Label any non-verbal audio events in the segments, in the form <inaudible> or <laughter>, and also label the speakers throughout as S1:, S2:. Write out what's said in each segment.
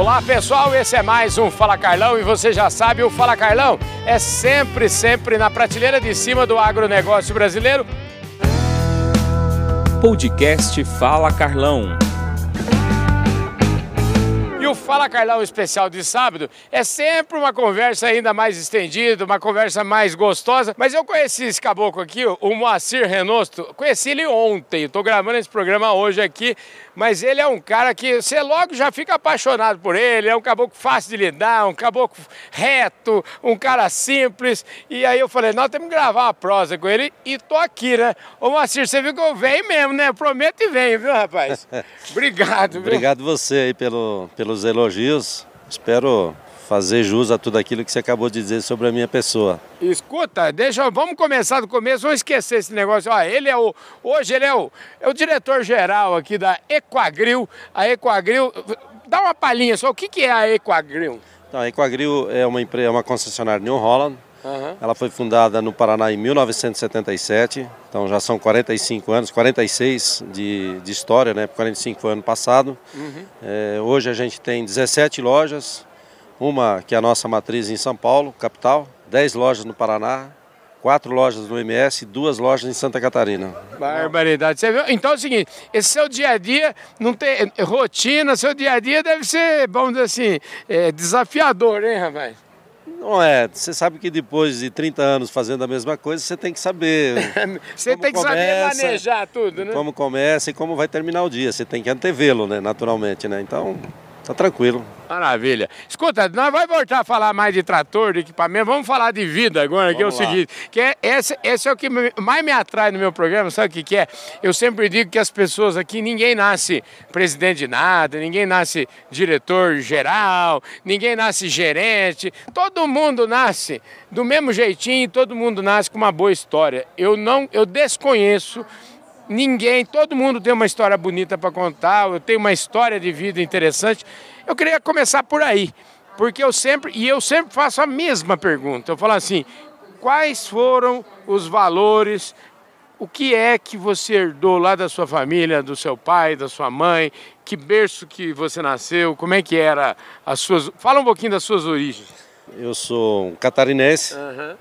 S1: Olá pessoal, esse é mais um Fala Carlão e você já sabe, o Fala Carlão é sempre, sempre na prateleira de cima do agronegócio brasileiro.
S2: Podcast Fala Carlão
S1: o Fala Carlão especial de sábado é sempre uma conversa ainda mais estendida, uma conversa mais gostosa. Mas eu conheci esse caboclo aqui, o Moacir Renosto, conheci ele ontem. Estou gravando esse programa hoje aqui, mas ele é um cara que você logo já fica apaixonado por ele. É um caboclo fácil de lidar, um caboclo reto, um cara simples. E aí eu falei, nós temos que gravar uma prosa com ele e tô aqui, né? Ô Moacir, você viu que eu venho mesmo, né? Prometo e venho, viu, rapaz? <laughs> Obrigado.
S3: Obrigado você aí pelo, pelos pelos elogios. Espero fazer jus a tudo aquilo que você acabou de dizer sobre a minha pessoa.
S1: Escuta, deixa, vamos começar do começo, vamos esquecer esse negócio. Ó, ele é o, hoje ele é o, é o diretor geral aqui da Equagril. A Equagril, dá uma palhinha só, o que, que é a Equagril?
S3: Então, a Equagril é uma empresa, é uma concessionária New Holland. Uhum. Ela foi fundada no Paraná em 1977, então já são 45 anos, 46 de, de história, né? 45 foi ano passado. Uhum. É, hoje a gente tem 17 lojas, uma que é a nossa matriz em São Paulo, capital, 10 lojas no Paraná, quatro lojas no MS e duas lojas em Santa Catarina.
S1: Barbaridade. Você viu? Então é o seguinte, esse seu dia a dia não tem rotina, seu dia a dia deve ser, vamos dizer assim, é, desafiador, hein, rapaz?
S3: Não é, você sabe que depois de 30 anos fazendo a mesma coisa, você tem que saber. <laughs>
S1: você tem que começa, saber manejar tudo, né?
S3: Como começa e como vai terminar o dia. Você tem que antevê-lo, né, naturalmente, né? Então, Tá tranquilo.
S1: Maravilha. Escuta, nós vamos voltar a falar mais de trator, de equipamento, vamos falar de vida agora, que é o lá. seguinte, que é, esse, esse é o que mais me atrai no meu programa, sabe o que, que é? Eu sempre digo que as pessoas aqui, ninguém nasce presidente de nada, ninguém nasce diretor geral, ninguém nasce gerente, todo mundo nasce do mesmo jeitinho, todo mundo nasce com uma boa história. Eu não, eu desconheço ninguém, todo mundo tem uma história bonita para contar, eu tenho uma história de vida interessante. Eu queria começar por aí, porque eu sempre, e eu sempre faço a mesma pergunta. Eu falo assim: quais foram os valores, o que é que você herdou lá da sua família, do seu pai, da sua mãe, que berço que você nasceu, como é que era as suas. Fala um pouquinho das suas origens.
S3: Eu sou um catarinense, uhum.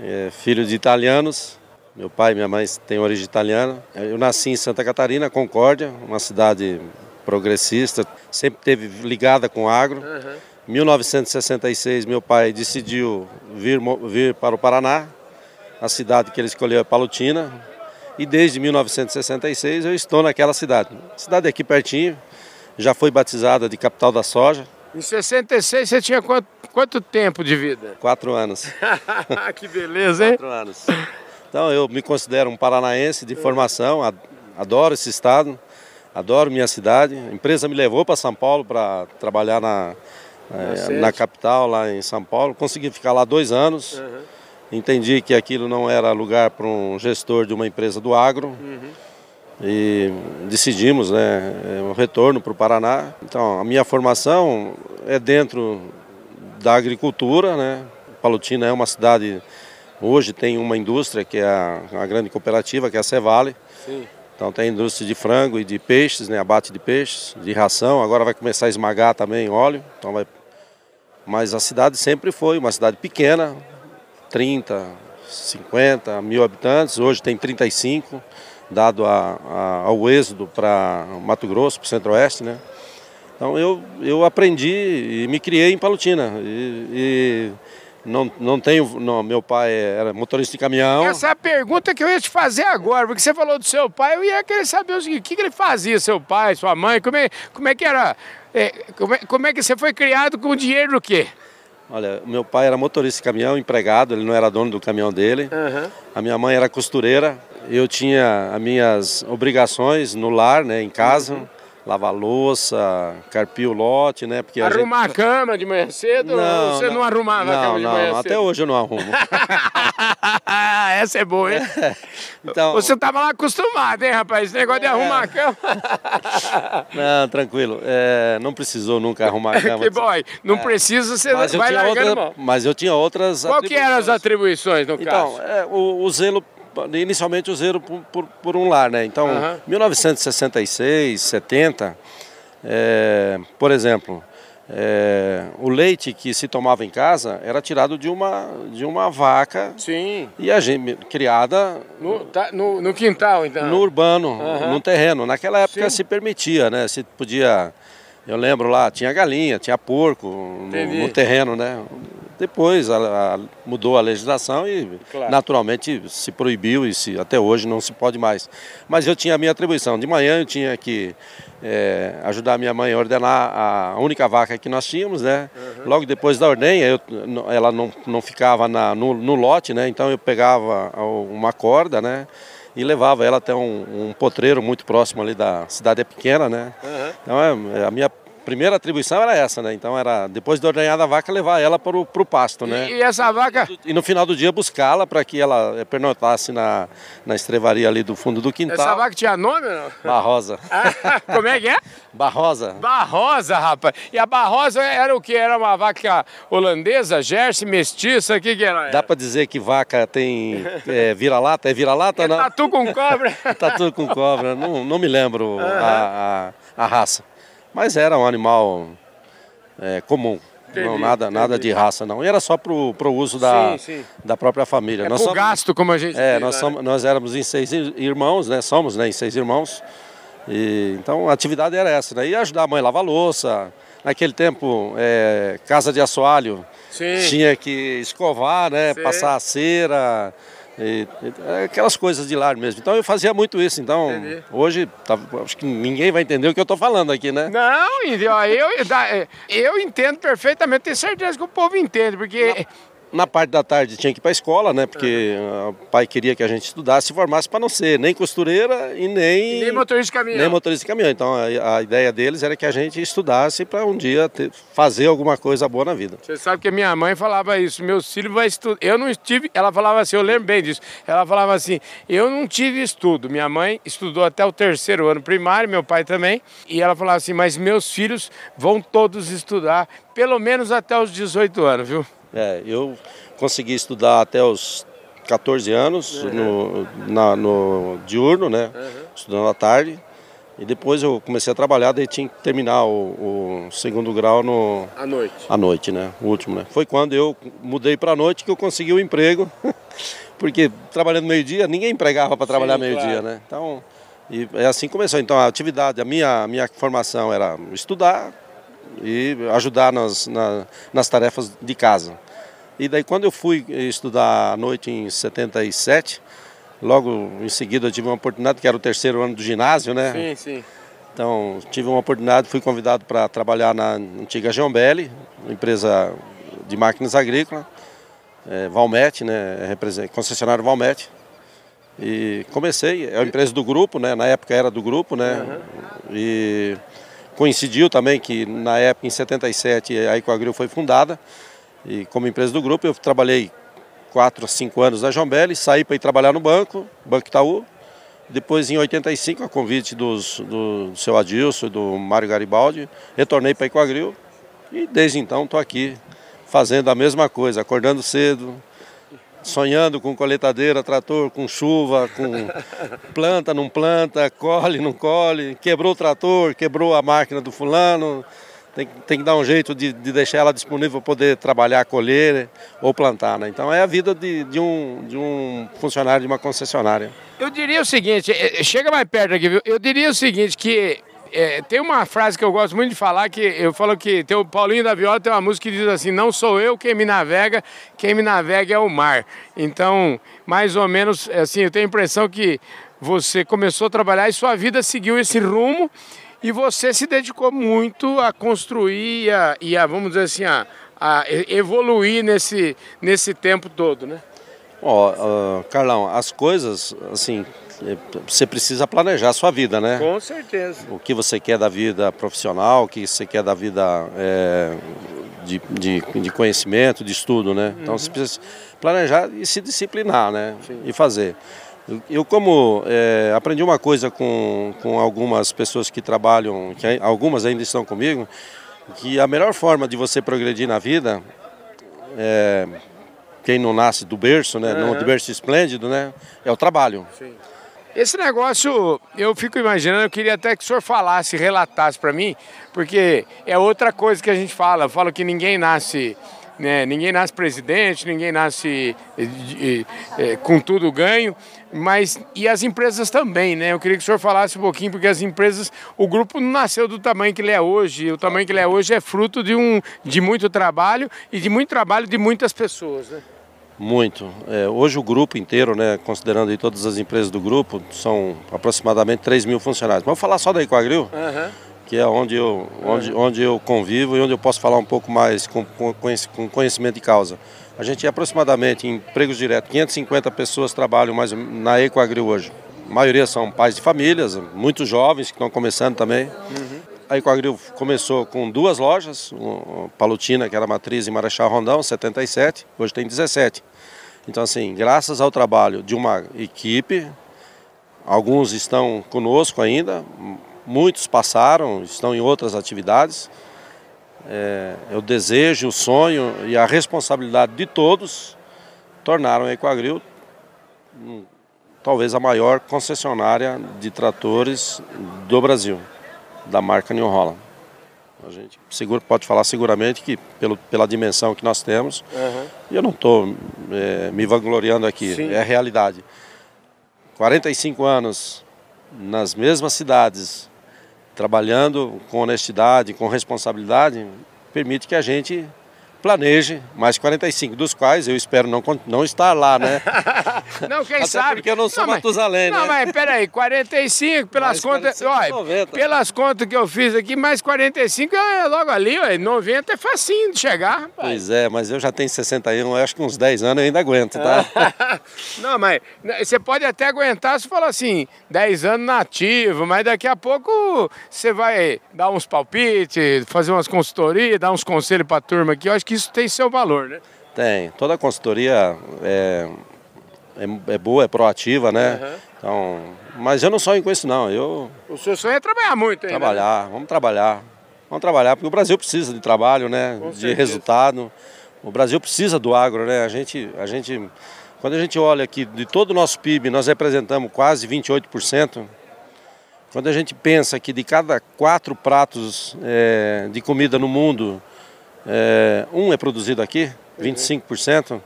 S3: é, filho de italianos, meu pai e minha mãe têm origem italiana. Eu nasci em Santa Catarina, Concórdia, uma cidade progressista, sempre teve ligada com agro. Uhum. Em 1966, meu pai decidiu vir, vir para o Paraná. A cidade que ele escolheu é Palutina. E desde 1966 eu estou naquela cidade. cidade aqui pertinho, já foi batizada de capital da soja.
S1: Em 66 você tinha quanto, quanto tempo de vida?
S3: Quatro anos. <laughs>
S1: que beleza, hein?
S3: Quatro anos. Então eu me considero um paranaense de formação, adoro esse estado, adoro minha cidade. A empresa me levou para São Paulo para trabalhar na, é, na capital, lá em São Paulo. Consegui ficar lá dois anos. Uhum. Entendi que aquilo não era lugar para um gestor de uma empresa do agro. Uhum. E decidimos né, um retorno para o Paraná. Então, a minha formação é dentro da agricultura. Né? Palutina é uma cidade Hoje tem uma indústria que é a, a grande cooperativa, que é a Cevale. Sim. Então tem indústria de frango e de peixes, né, abate de peixes, de ração. Agora vai começar a esmagar também óleo. Então vai... Mas a cidade sempre foi uma cidade pequena, 30, 50 mil habitantes. Hoje tem 35, dado a, a, ao êxodo para Mato Grosso, para o Centro-Oeste, né? Então eu, eu aprendi e me criei em Palutina. e, e não, não tenho. Não, meu pai era motorista de caminhão.
S1: Essa é a pergunta que eu ia te fazer agora, porque você falou do seu pai, eu ia querer saber o seguinte: o que, que ele fazia, seu pai, sua mãe? Como é, como é que era? É, como, é, como é que você foi criado com dinheiro do quê?
S3: Olha, meu pai era motorista de caminhão, empregado, ele não era dono do caminhão dele. Uhum. A minha mãe era costureira. Eu tinha as minhas obrigações no lar, né, em casa. Uhum lavar louça, carpir o lote, né?
S1: Porque Arrumar a, gente... a cama de manhã cedo não, você não, não arrumava não, a cama de
S3: não,
S1: manhã
S3: cedo? até hoje eu não arrumo. <laughs>
S1: Essa é boa, hein? É. Então... Você tava lá acostumado, hein, rapaz? Esse negócio é. de arrumar a cama. <laughs>
S3: não, tranquilo. É, não precisou nunca arrumar a <laughs> cama.
S1: que boy, não é. precisa, você mas vai largando outra,
S3: Mas eu tinha outras
S1: Qual que eram as atribuições, no
S3: então,
S1: caso?
S3: Então, o, o zelo inicialmente o zero por, por, por um lar, né? Então, uhum. 1966, 70, é, por exemplo, é, o leite que se tomava em casa era tirado de uma, de uma vaca.
S1: Sim.
S3: E a gente, criada.
S1: No, tá, no, no, quintal, então?
S3: No urbano, uhum. no terreno. Naquela época Sim. se permitia, né? Se podia. Eu lembro lá, tinha galinha, tinha porco no, no terreno, né? Depois a, a, mudou a legislação e claro. naturalmente se proibiu e se, até hoje não se pode mais. Mas eu tinha a minha atribuição. De manhã eu tinha que é, ajudar a minha mãe a ordenar a única vaca que nós tínhamos, né? Uhum. Logo depois da ordenha, eu, ela não, não ficava na, no, no, lote, né? Então eu pegava uma corda, né? E levava ela até um, um potreiro muito próximo ali da cidade é pequena, né? Uhum. Então é, a minha primeira atribuição era essa, né? Então era, depois de ordenhar da vaca, levar ela para o pasto, né?
S1: E, e essa vaca?
S3: E no final do dia buscá-la para que ela eh, pernotasse na, na estrevaria ali do fundo do quintal.
S1: Essa vaca tinha nome ou não?
S3: Barrosa. <laughs>
S1: Ah, como é que é?
S3: Barrosa.
S1: Barrosa, rapaz. E a Barrosa era o que? Era uma vaca holandesa, Jersey, mestiça, o que que era?
S3: Dá para dizer que vaca tem é, vira-lata? É vira-lata? É não?
S1: tatu com cobra. <laughs>
S3: tatu com cobra, não, não me lembro uhum. a, a, a raça. Mas era um animal é, comum. Entendi, não, nada, entendi. nada de raça, não. E era só para o uso da, sim, sim. da própria família.
S1: É nós somos, gasto, como a gente
S3: É, diz, nós, né? somos, nós éramos em seis irmãos, né? Somos né, em seis irmãos. E, então a atividade era essa, né? E ajudar a mãe a lavar louça. Naquele tempo, é, casa de assoalho, sim. tinha que escovar, né? Passar a cera. E, e, aquelas coisas de lar mesmo. Então eu fazia muito isso. Então Entendi. hoje tá, acho que ninguém vai entender o que eu estou falando aqui, né?
S1: Não, eu, eu, eu entendo perfeitamente, tenho certeza que o povo entende, porque.
S3: Não na parte da tarde tinha que ir para a escola, né? Porque uhum. o pai queria que a gente estudasse e formasse para não ser nem costureira e nem.
S1: E nem motorista de caminhão.
S3: Nem motorista de caminhão. Então a, a ideia deles era que a gente estudasse para um dia ter, fazer alguma coisa boa na vida.
S1: Você sabe que minha mãe falava isso, meus filhos vão estudar. Eu não tive. Ela falava assim, eu lembro bem disso. Ela falava assim, eu não tive estudo. Minha mãe estudou até o terceiro ano primário, meu pai também. E ela falava assim, mas meus filhos vão todos estudar, pelo menos até os 18 anos, viu?
S3: É, eu consegui estudar até os 14 anos uhum. no, na, no diurno, né? Uhum. Estudando à tarde. E depois eu comecei a trabalhar, daí tinha que terminar o, o segundo grau no...
S1: À noite.
S3: À noite, né? O último, né? Foi quando eu mudei para a noite que eu consegui o emprego. <laughs> Porque trabalhando meio-dia, ninguém empregava para trabalhar meio-dia, claro. né? Então, e é assim começou. Então a atividade, a minha, minha formação era estudar, e ajudar nas, na, nas tarefas de casa. E daí quando eu fui estudar à noite em 77, logo em seguida eu tive uma oportunidade, que era o terceiro ano do ginásio, né?
S1: Sim, sim.
S3: Então tive uma oportunidade, fui convidado para trabalhar na antiga Geombelli, empresa de máquinas agrícolas, é, Valmet, né? Concessionário Valmet. E comecei, é a empresa do grupo, né? Na época era do grupo, né? Uhum. E Coincidiu também que na época, em 77, a Ecoagril foi fundada e como empresa do grupo eu trabalhei 4 a 5 anos na Jombelli, saí para ir trabalhar no banco, Banco Itaú. Depois, em 85, a convite dos, do, seu Adilson e do Mário Garibaldi, retornei para a e desde então estou aqui fazendo a mesma coisa, acordando cedo, sonhando com coletadeira, trator, com chuva, com <laughs> planta, não planta, colhe, não colhe, quebrou o trator, quebrou a máquina do fulano, tem, tem que dar um jeito de, de deixar ela disponível para poder trabalhar, colher ou plantar. Né? Então é a vida de, de, um, de um funcionário de uma concessionária.
S1: Eu diria o seguinte, é, chega mais perto aqui, viu? Eu diria o seguinte, que é, tem uma frase que eu gosto muito de falar, que eu falo que tem o Paulinho da Viola tem uma música que diz assim, não sou eu quem me navega, quem me navega é o mar. Então, mais ou menos, assim, eu tenho a impressão que você começou a trabalhar e sua vida seguiu esse rumo e você se dedicou muito a construir e a, e a vamos dizer assim, a, a evoluir nesse, nesse tempo todo, né?
S3: Ó, oh, uh, Carlão, as coisas, assim, é, você precisa planejar a sua vida, né?
S1: Com certeza.
S3: O que você quer da vida profissional, o que você quer da vida é, de, de, de, conhecimento, de estudo, né? Então você uhum. precisa planejar e se disciplinar, né? Sim. E fazer. Eu, como é, aprendi uma coisa com, com algumas pessoas que trabalham, que algumas ainda estão comigo, que a melhor forma de você progredir na vida, é, quem não nasce do berço, né, uhum. não, do berço esplêndido, né, é o trabalho. Sim.
S1: Esse negócio, eu fico imaginando, eu queria até que o senhor falasse, relatasse para mim, porque é outra coisa que a gente fala. Eu falo que ninguém nasce né? Ninguém nasce presidente, ninguém nasce é, com tudo ganho, mas e as empresas também, né? Eu queria que o senhor falasse um pouquinho, porque as empresas, o grupo não nasceu do tamanho que ele é hoje, o tamanho que ele é hoje é fruto de, um, de muito trabalho e de muito trabalho de muitas pessoas, né?
S3: Muito. É, hoje o grupo inteiro, né, considerando todas as empresas do grupo, são aproximadamente 3 mil funcionários. Vou falar só da Equagril. Uhum que é onde eu, onde, onde eu convivo e onde eu posso falar um pouco mais com, com conhecimento de causa. A gente é aproximadamente, em empregos diretos, 550 pessoas trabalham mais na Ecoagri hoje. A maioria são pais de famílias, muitos jovens que estão começando também. Uhum. A Ecoagril começou com duas lojas, Palutina, que era matriz em Marechal Rondão, 77, hoje tem 17. Então, assim, graças ao trabalho de uma equipe, alguns estão conosco ainda, Muitos passaram, estão em outras atividades. É, o desejo, o sonho e a responsabilidade de todos tornaram a Equagril hum, talvez a maior concessionária de tratores do Brasil, da marca New Holland. A gente segura, pode falar seguramente que pelo, pela dimensão que nós temos, uhum. e eu não estou é, me vangloriando aqui, Sim. é a realidade. 45 anos nas mesmas cidades, trabalhando com honestidade, com responsabilidade, permite que a gente planeje mais 45, dos quais eu espero não, não estar lá, né? <laughs>
S1: não, quem
S3: Até
S1: sabe.
S3: porque eu não sou não, Matusalém,
S1: né? Não, mas peraí, 45 pelas contas. olha, pelas contas que eu fiz aqui, mais 45 é logo ali, ué, 90 é facinho de chegar. Rapaz.
S3: Pois é, mas eu já tenho 61, eu acho que uns 10 anos eu ainda aguento, tá? <laughs>
S1: não, mas né, você pode até aguentar se falar assim, 10 anos nativo, mas daqui a pouco você vai dar uns palpites, fazer umas consultorias, dar uns conselhos pra turma aqui. Eu acho que que isso tem seu valor, né?
S3: Tem. Toda a consultoria é, é, é boa, é proativa, né? Uhum. Então, mas eu não sonho com isso, não. Eu,
S1: o seu sonho é trabalhar muito ainda,
S3: né? Trabalhar, né? vamos trabalhar. Vamos trabalhar, porque o Brasil precisa de trabalho, né? Com de certeza. resultado. O Brasil precisa do agro, né? A gente, a gente, quando a gente olha aqui, de todo o nosso PIB, nós representamos quase 28%. Quando a gente pensa que de cada quatro pratos é, de comida no mundo, é, um é produzido aqui, 25%.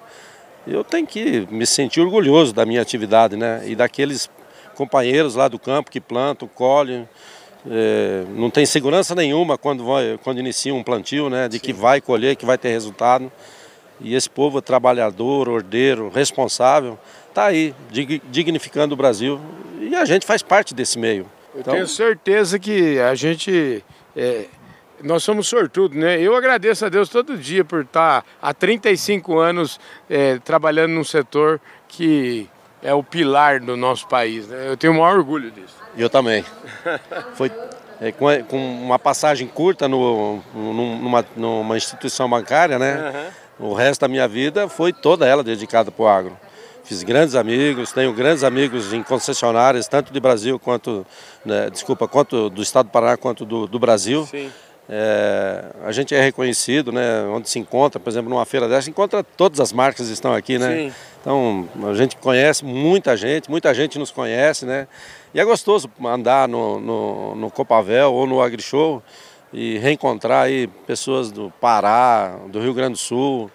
S3: Eu tenho que me sentir orgulhoso da minha atividade, né? E daqueles companheiros lá do campo que plantam, colhem. É, não tem segurança nenhuma quando, vai, quando inicia um plantio, né? De Sim. que vai colher, que vai ter resultado. E esse povo trabalhador, ordeiro, responsável, está aí, dignificando o Brasil. E a gente faz parte desse meio.
S1: Eu então... tenho certeza que a gente é, nós somos sortudos, né? Eu agradeço a Deus todo dia por estar há 35 anos é, trabalhando num setor que é o pilar do nosso país. Né? Eu tenho o maior orgulho disso.
S3: Eu também. Foi é, com, com, uma passagem curta no, numa, numa instituição bancária, né? Uhum. O resto da minha vida foi toda ela dedicada para o agro. Fiz grandes amigos, tenho grandes amigos em concessionárias, tanto de Brasil quanto, né, desculpa, quanto do estado do Paraná quanto do, do Brasil. Sim. É, a gente é reconhecido, né? Onde se encontra, por exemplo, numa feira dessa, encontra todas as marcas que estão aqui, né? Sim. Então a gente conhece muita gente, muita gente nos conhece, né? E é gostoso andar no, no, no Copavel ou no AgriShow e reencontrar aí pessoas do Pará, do Rio Grande do Sul,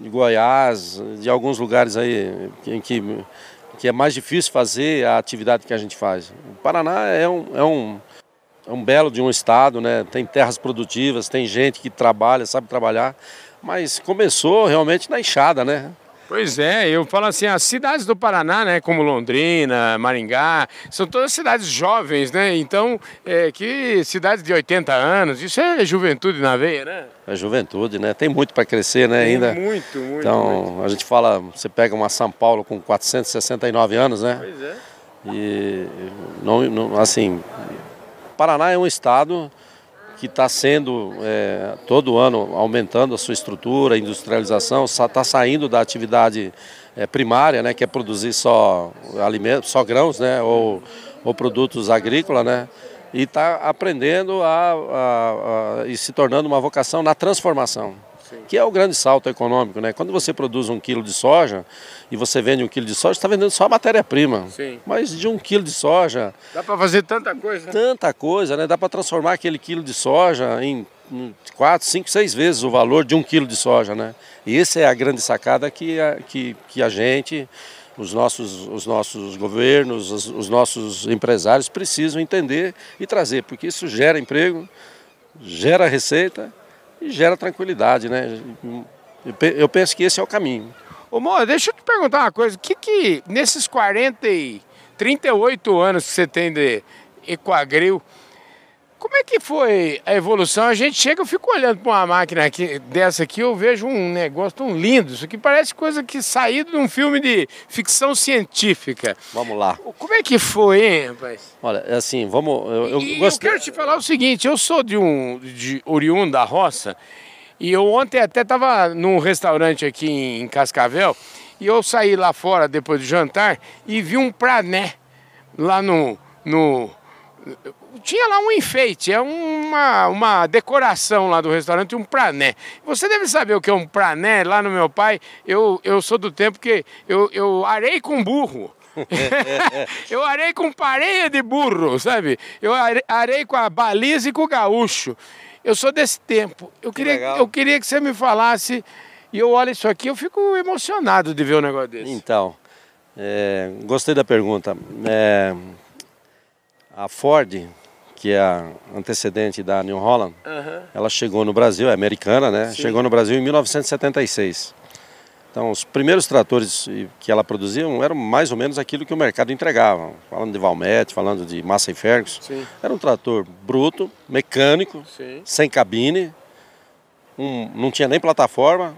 S3: de Goiás, de alguns lugares aí em que, que é mais difícil fazer a atividade que a gente faz. O Paraná é um, é um é um belo de um estado, né? Tem terras produtivas, tem gente que trabalha, sabe trabalhar, mas começou realmente na enxada, né?
S1: Pois é, eu falo assim, as cidades do Paraná, né, como Londrina, Maringá, são todas cidades jovens, né? Então, é, que cidades de 80 anos, isso é juventude na veia, né?
S3: É juventude, né? Tem muito para crescer, né,
S1: Tem
S3: ainda.
S1: Muito, muito.
S3: Então,
S1: muito.
S3: a gente fala, você pega uma São Paulo com 469 anos, né?
S1: Pois é.
S3: E não, não assim, Paraná é um estado que está sendo é, todo ano aumentando a sua estrutura, industrialização, está saindo da atividade é, primária, né, que é produzir só alimentos, só grãos, né, ou, ou produtos agrícolas, né, e está aprendendo a, a, a, e se tornando uma vocação na transformação. Sim. que é o grande salto econômico. Né? Quando você produz um quilo de soja e você vende um quilo de soja, está vendendo só a matéria-prima. Mas de um quilo de soja...
S1: Dá para fazer tanta coisa.
S3: Tanta coisa, né? Dá para transformar aquele quilo de soja em quatro, cinco, seis vezes o valor de um quilo de soja. Né? E essa é a grande sacada que a, que, que a gente os nossos, os nossos governos, os, os, nossos empresários precisam entender e trazer, porque isso gera emprego, gera receita e gera tranquilidade, né? Eu penso que esse é o caminho.
S1: Ô, Mô, deixa eu te perguntar uma coisa, que que nesses 40 e 38 anos que você tem de Equagril, como é que foi a evolução? A gente chega, eu fico olhando para uma máquina aqui, dessa aqui, eu vejo um negócio tão lindo. Isso aqui parece coisa que saído de um filme de ficção científica.
S3: Vamos lá.
S1: Como é que foi, hein, rapaz?
S3: Olha, é assim, vamos. Eu, eu,
S1: e gost... eu quero te falar o seguinte: eu sou de um de oriundo da roça, e eu ontem até estava num restaurante aqui em Cascavel, e eu saí lá fora depois do jantar e vi um prané lá no. no tinha lá um enfeite, é uma, uma decoração lá do restaurante, um prané. Você deve saber o que é um prané. Lá no meu pai, eu, eu sou do tempo que eu, eu arei com burro. <laughs> eu arei com pareia de burro, sabe? Eu arei com a baliza e com o gaúcho. Eu sou desse tempo. Eu, que queria, eu queria que você me falasse, e eu olho isso aqui, eu fico emocionado de ver um negócio desse.
S3: Então, é, gostei da pergunta. É, a Ford que é a antecedente da New Holland, uhum. ela chegou no Brasil, é americana, né? Sim. Chegou no Brasil em 1976. Então, os primeiros tratores que ela produzia eram mais ou menos aquilo que o mercado entregava. Falando de Valmet, falando de Massey Ferguson. Sim. Era um trator bruto, mecânico, Sim. sem cabine, um, não tinha nem plataforma.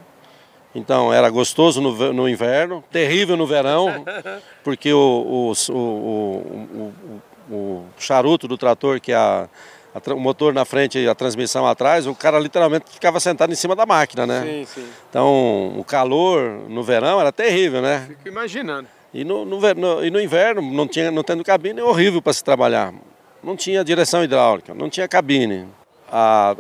S3: Então, era gostoso no, no inverno, terrível no verão, <laughs> porque o, o, o, o o charuto do trator, que é a, a, o motor na frente e a transmissão atrás, o cara literalmente ficava sentado em cima da máquina, né? Sim, sim. Então, o calor no verão era terrível, né?
S1: Fico imaginando.
S3: E no, no, no, e no inverno, não, tinha, não tendo cabine, é horrível para se trabalhar. Não tinha direção hidráulica, não tinha cabine. A,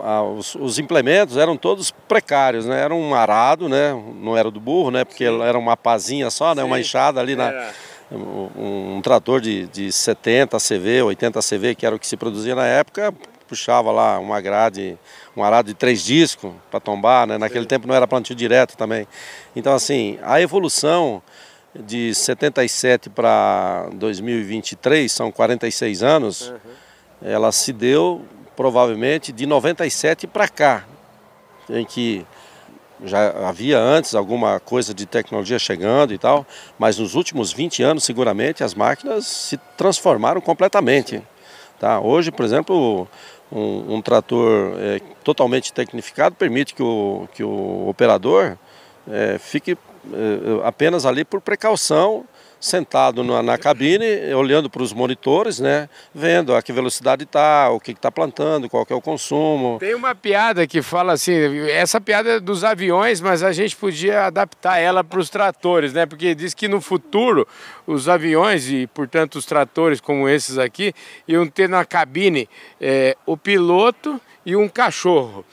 S3: a, a, os, os, implementos eram todos precários, né? Era um arado, né? Não era do burro, né? Porque Sim. era uma pazinha só, né? Uma enxada ali na, um, um trator de, de 70 CV, 80 CV, que era o que se produzia na época, puxava lá uma grade, um arado de três discos para tombar, né? naquele Sim. tempo não era plantio direto também. Então assim, a evolução de 77 para 2023, são 46 anos, uhum. ela se deu provavelmente de 97 para cá, em que já havia antes alguma coisa de tecnologia chegando e tal, mas nos últimos 20 anos, seguramente, as máquinas se transformaram completamente. Tá? Hoje, por exemplo, um, um trator é, totalmente tecnificado permite que o, que o operador é, fique é, apenas ali por precaução sentado na, na cabine, olhando para os monitores, né, vendo a que velocidade está, o que está plantando, qual é o consumo.
S1: Tem uma piada que fala assim, essa piada é dos aviões, mas a gente podia adaptar ela para os tratores, né, porque diz que no futuro os aviões e, portanto, os tratores como esses aqui, iam ter na cabine é, o piloto e um cachorro.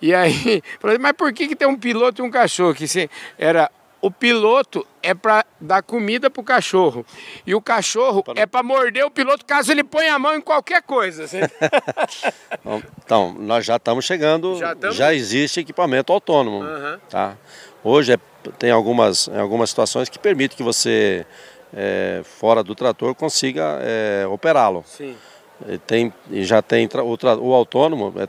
S1: E aí, <laughs> mas por que, que tem um piloto e um cachorro? Que se, era o piloto é para dar comida para o cachorro. E o cachorro para... é para morder o piloto caso ele ponha a mão em qualquer coisa. Assim. <laughs>
S3: então, nós já estamos chegando, já, já, existe equipamento autônomo. Uhum. Tá? Hoje é, tem algumas, algumas situações que permitem que você, é, fora do trator, consiga é, operá-lo. Sim. E tem, já tem o, o autônomo, é,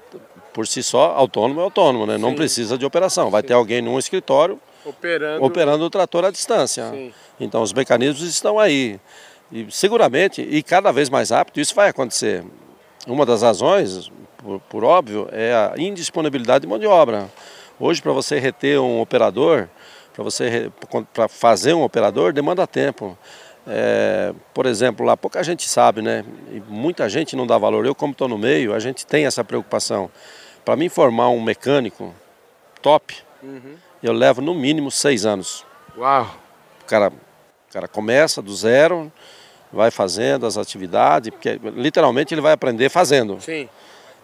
S3: por si só, autônomo é autônomo, né? não precisa de operação. Vai Sim. ter alguém num escritório operando, operando o trator à distância. Sim. Então os mecanismos estão aí. E seguramente, e cada vez mais rápido, isso vai acontecer. Uma das razões, por, por óbvio, é a indisponibilidade de mão de obra. Hoje, para você reter um operador, para você para fazer um operador, demanda tempo. É, por exemplo, lá pouca gente sabe, né? E muita gente não dá valor. Eu, como estou no meio, a gente tem essa preocupação. Para mim formar um mecânico top, uhum eu levo no mínimo seis anos.
S1: Uau!
S3: O cara, o cara começa do zero, vai fazendo as atividades, porque literalmente ele vai aprender fazendo. Sim.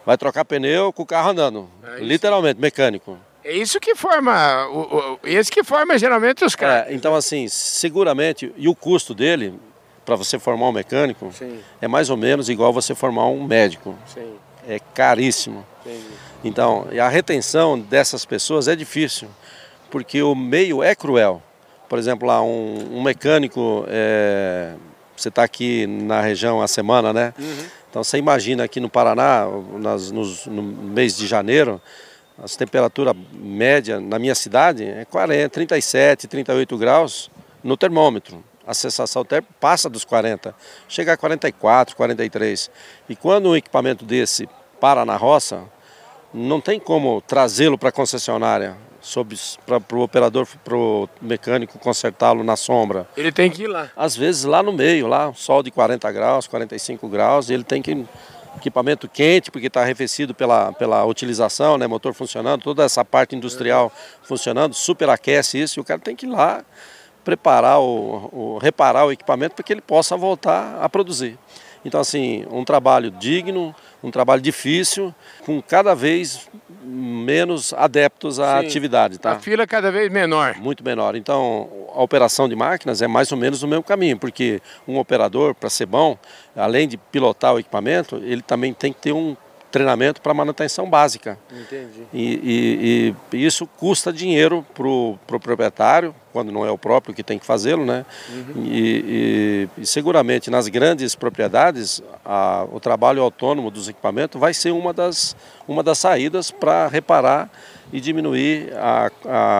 S3: Vai trocar pneu com o carro andando. É literalmente, mecânico.
S1: É isso que forma, o, o, esse que forma geralmente os caras.
S3: É, então assim, seguramente, e o custo dele, para você formar um mecânico, Sim. é mais ou menos igual você formar um médico. Sim. É caríssimo. Entendi. Então, a retenção dessas pessoas é difícil, porque o meio é cruel. Por exemplo, lá um, um mecânico, é, você está aqui na região a semana, né? Uhum. Então você imagina aqui no Paraná, nas, nos, no mês de janeiro, as temperaturas média na minha cidade é 40, 37, 38 graus no termômetro. A sensação térmica passa dos 40, chega a 44, 43. E quando um equipamento desse para na roça, não tem como trazê-lo para a concessionária para o operador, para o mecânico consertá-lo na sombra.
S1: Ele tem que ir lá.
S3: Às vezes lá no meio, lá, sol de 40 graus, 45 graus, ele tem que equipamento quente, porque está arrefecido pela, pela utilização, né, motor funcionando, toda essa parte industrial funcionando, superaquece isso, e o cara tem que ir lá preparar, o, o reparar o equipamento para que ele possa voltar a produzir. Então, assim, um trabalho digno, um trabalho difícil, com cada vez menos adeptos à Sim, atividade. Tá?
S1: A fila cada vez menor.
S3: Muito menor. Então, a operação de máquinas é mais ou menos o mesmo caminho, porque um operador, para ser bom, além de pilotar o equipamento, ele também tem que ter um treinamento para manutenção básica. Entendi. E, e, e, isso custa dinheiro para o pro proprietário, quando não é o próprio que tem que fazê-lo, né? Uhum. E, e, seguramente nas grandes propriedades, a, o trabalho autônomo dos equipamentos vai ser uma das, uma das saídas para reparar e diminuir a,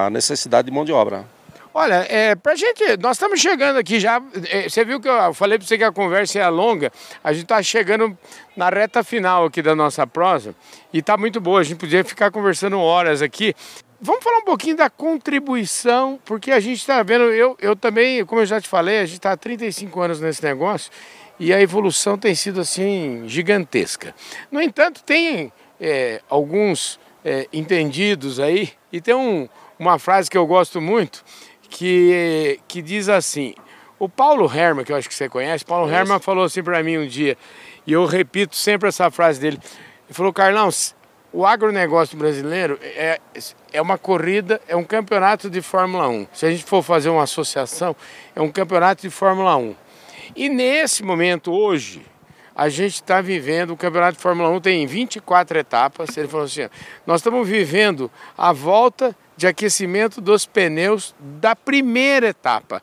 S3: a necessidade de mão de obra.
S1: Olha, é, pra gente, nós estamos chegando aqui já. É, você viu que eu falei para você que a conversa é longa. A gente está chegando na reta final aqui da nossa prosa e está muito boa. A gente podia ficar conversando horas aqui. Vamos falar um pouquinho da contribuição, porque a gente está vendo, eu, eu também, como eu já te falei, a gente está há 35 anos nesse negócio e a evolução tem sido assim gigantesca. No entanto, tem é, alguns é, entendidos aí e tem um, uma frase que eu gosto muito que, que diz assim: o Paulo Herman, que eu acho que você conhece, Paulo é Herman falou assim para mim um dia, e eu repito sempre essa frase dele. Ele falou: Carlão, o agronegócio brasileiro é, é uma corrida, é um campeonato de Fórmula 1. Se a gente for fazer uma associação, é um campeonato de Fórmula 1. E nesse momento, hoje, a gente está vivendo, o campeonato de Fórmula 1 tem 24 etapas. Ele falou assim: nós estamos vivendo a volta de aquecimento dos pneus da primeira etapa.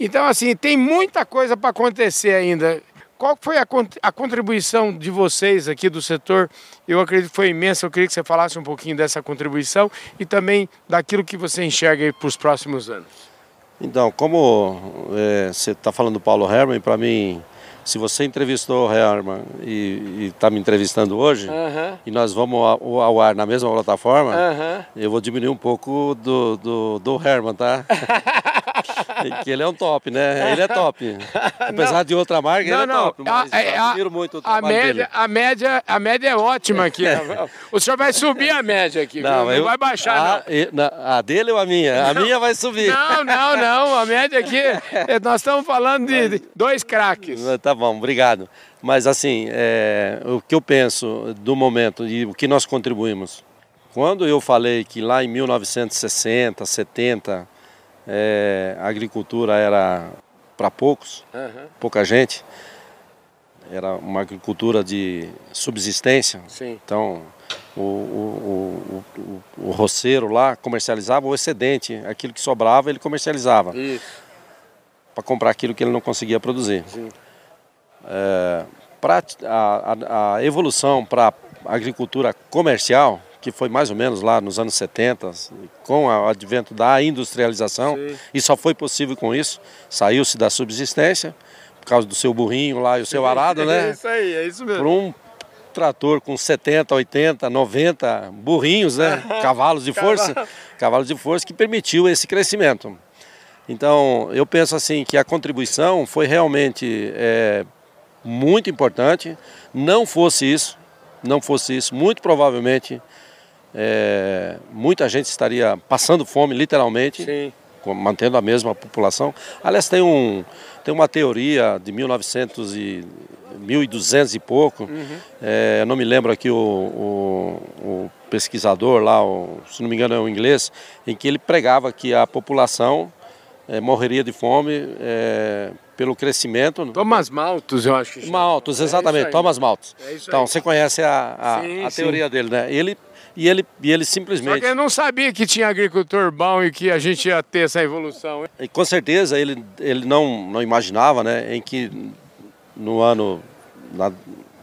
S1: Então, assim, tem muita coisa para acontecer ainda. Qual foi a, a, contribuição de vocês aqui do setor? Eu acredito que foi imensa. Eu queria que você falasse um pouquinho dessa contribuição e também daquilo que você enxerga para os próximos anos.
S3: Então, como é, você está falando do Paulo Herman, para mim se você entrevistou o Herman e está me entrevistando hoje, e nós vamos ao, ao, ar na mesma plataforma, eu vou diminuir um pouco do, do, do Herman, tá? <laughs> que ele é um top, né? Ele é top. <laughs> Apesar não, de outra marca, não, ele é não. top. Mas a, eu admiro muito o
S1: a média, dele. A média, a média é ótima aqui. <laughs> o senhor vai subir a média aqui, não, não eu, vai baixar, a,
S3: não. A dele ou a minha? A minha vai subir.
S1: Não, não, não. A média aqui, <laughs> nós estamos falando de dois craques.
S3: Tá bom, obrigado. Mas assim, é, o que eu penso do momento e o que nós contribuímos. Quando eu falei que lá em 1960, 70, é, a agricultura era para poucos, uhum. pouca gente. Era uma agricultura de subsistência. Sim. Então, o, o, o, o, roceiro lá comercializava o excedente, aquilo que sobrava ele comercializava. Para comprar aquilo que ele não conseguia produzir. É, pra, a, a, a evolução para a agricultura comercial, que foi mais ou menos lá nos anos 70, com o advento da industrialização, Sim. e só foi possível com isso. Saiu-se da subsistência, por causa do seu burrinho lá e o seu arado, né? <laughs>
S1: É isso aí, é isso mesmo.
S3: Por um trator com 70, 80, 90 burrinhos, né? <laughs> cavalos de força, cavalos de força que permitiu esse crescimento. Então, eu penso assim que a contribuição foi realmente é, muito importante. Não fosse isso, não fosse isso, muito provavelmente é, muita gente estaria passando fome, literalmente. Sim. mantendo a mesma população. Aliás, tem, um, tem uma teoria de 1900 e 1200 e pouco, uhum. é, não me lembro aqui o, o, o pesquisador lá, o, se não me engano é o inglês, em que ele pregava que a população é, morreria de fome é, pelo crescimento.
S1: Thomas Malthus, eu acho que.
S3: Malthus, é exatamente, é Thomas Malthus. então, você conhece a, a, sim, a teoria sim. dele, né? Ele e ele, e ele simplesmente. Só
S1: que ele não sabia que tinha agricultor bom e que a gente ia ter essa evolução.
S3: E com certeza ele, ele não, não imaginava né, em que no ano, na,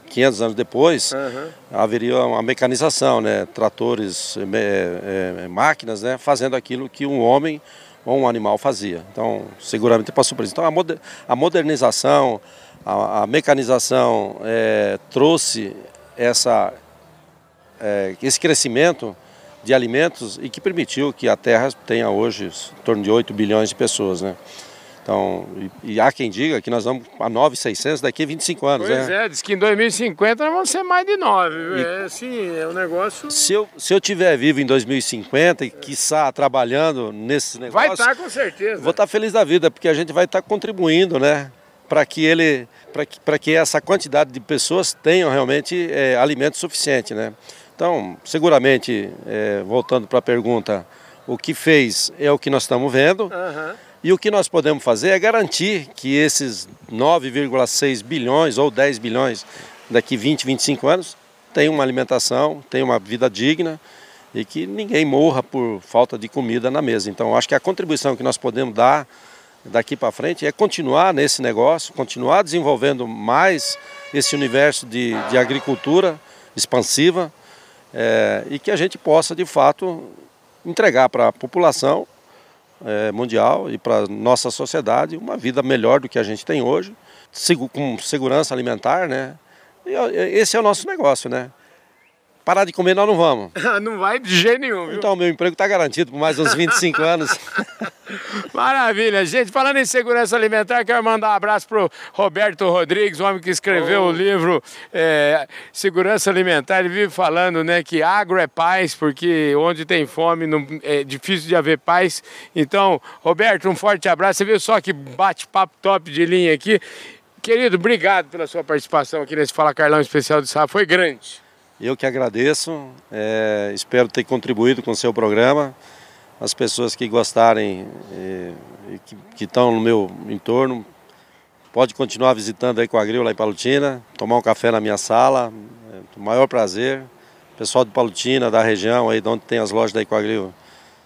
S3: 500 anos depois, uhum. haveria uma mecanização, né, tratores, é, é, máquinas, né, fazendo aquilo que um homem ou um animal fazia. Então, seguramente passou por isso. Então, a, moder, a modernização, a, a mecanização é, trouxe essa é, esse crescimento de alimentos e que permitiu que a Terra tenha hoje em torno de 8 bilhões de pessoas, né? Então, e, e há quem diga que nós vamos a 9,600 daqui a 25 anos,
S1: pois
S3: né?
S1: é, diz que em 2050 nós vamos ser mais de 9. E, é assim, é um negócio...
S3: Se eu, se eu tiver vivo em 2050 e, quiçá, trabalhando nesses negócios...
S1: Vai estar, com certeza.
S3: Vou estar feliz da vida, porque a gente vai estar contribuindo, né? Para que ele... Para que, que essa quantidade de pessoas tenham realmente é, alimento suficiente, né? Então, seguramente, é, voltando para a pergunta, o que fez é o que nós estamos vendo. Uhum. E o que nós podemos fazer é garantir que esses 9,6 bilhões ou 10 bilhões daqui 20, 25 anos tenham uma alimentação, tenham uma vida digna e que ninguém morra por falta de comida na mesa. Então, acho que a contribuição que nós podemos dar daqui para frente é continuar nesse negócio, continuar desenvolvendo mais esse universo de, de agricultura expansiva, é, e que a gente possa, de fato, entregar para a população é, mundial e para a nossa sociedade uma vida melhor do que a gente tem hoje, com segurança alimentar, né? E esse é o nosso negócio, né? Parar de comer nós não vamos. <laughs>
S1: não vai de jeito nenhum, viu?
S3: Então, meu emprego está garantido por mais uns 25 anos. <laughs>
S1: Maravilha, gente. Falando em segurança alimentar, quero mandar um abraço pro Roberto Rodrigues, o homem que escreveu oh. o livro é, Segurança Alimentar. Ele vive falando né, que agro é paz, porque onde tem fome não, é difícil de haver paz. Então, Roberto, um forte abraço. Você viu só que bate-papo top de linha aqui. Querido, obrigado pela sua participação aqui nesse Fala Carlão Especial de Sábado. Foi grande.
S3: Eu que agradeço, é, espero ter contribuído com o seu programa. As pessoas que gostarem é, que estão no meu entorno, pode continuar visitando a Ecoagril lá em Palutina, tomar um café na minha sala, é, o maior prazer. Pessoal de Palutina, da região, aí de onde tem as lojas da Ecoagril,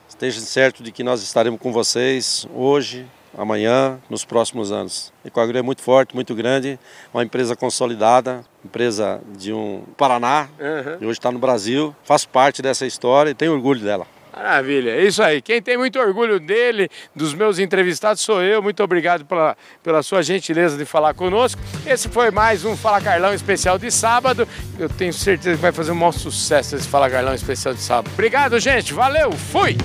S3: estejam certo de que nós estaremos com vocês hoje, amanhã, nos próximos anos. Ecoagro é muito forte, muito grande, uma empresa consolidada, empresa de um Paraná, uhum. e hoje está no Brasil. Faço parte dessa história e tenho orgulho dela.
S1: Maravilha, é isso aí. Quem tem muito orgulho dele, dos meus entrevistados, sou eu. Muito obrigado pela, pela sua gentileza de falar conosco. Esse foi mais um Fala Carlão especial de sábado. Eu tenho certeza que vai fazer um maior sucesso esse Fala Carlão especial de sábado. Obrigado, gente. Valeu, fui!